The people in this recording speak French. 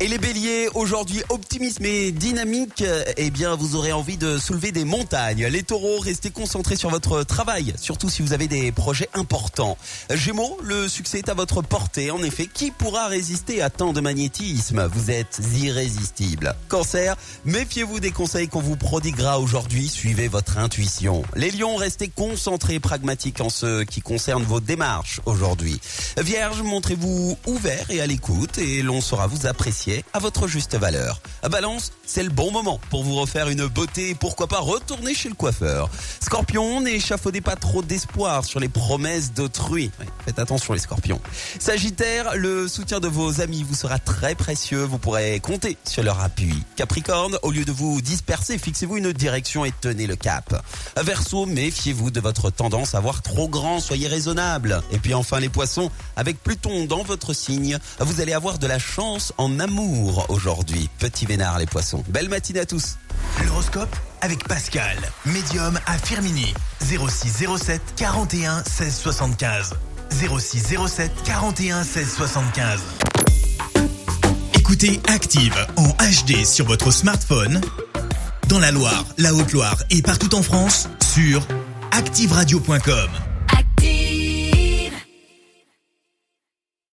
Et les béliers, aujourd'hui optimisme et dynamique, eh bien vous aurez envie de soulever des montagnes. Les taureaux, restez concentrés sur votre travail, surtout si vous avez des projets importants. Gémeaux, le succès est à votre portée. En effet, qui pourra résister à tant de magnétisme? Vous êtes irrésistible. Cancer, méfiez-vous des conseils qu'on vous prodiguera aujourd'hui, suivez votre intuition. Les lions, restez concentrés et pragmatiques en ce qui concerne vos démarches aujourd'hui. Vierge, montrez-vous ouvert et à l'écoute et l'on saura vous apprécier à votre juste valeur. Balance, c'est le bon moment pour vous refaire une beauté et pourquoi pas retourner chez le coiffeur. Scorpion, n'échafaudez pas trop d'espoir sur les promesses d'autrui. Ouais, faites attention les scorpions. Sagittaire, le soutien de vos amis vous sera très précieux. Vous pourrez compter sur leur appui. Capricorne, au lieu de vous disperser, fixez-vous une direction et tenez le cap. Verseau, méfiez-vous de votre tendance à voir trop grand, soyez raisonnable. Et puis enfin les poissons, avec Pluton dans votre signe, vous allez avoir de la chance en aujourd'hui. Petit vénard les poissons. Belle matinée à tous. L'horoscope avec Pascal, médium à Firmini. 06 07 41 16 75. 06 07 41 16 75. Écoutez Active en HD sur votre smartphone, dans la Loire, la Haute-Loire et partout en France, sur activeradio.com.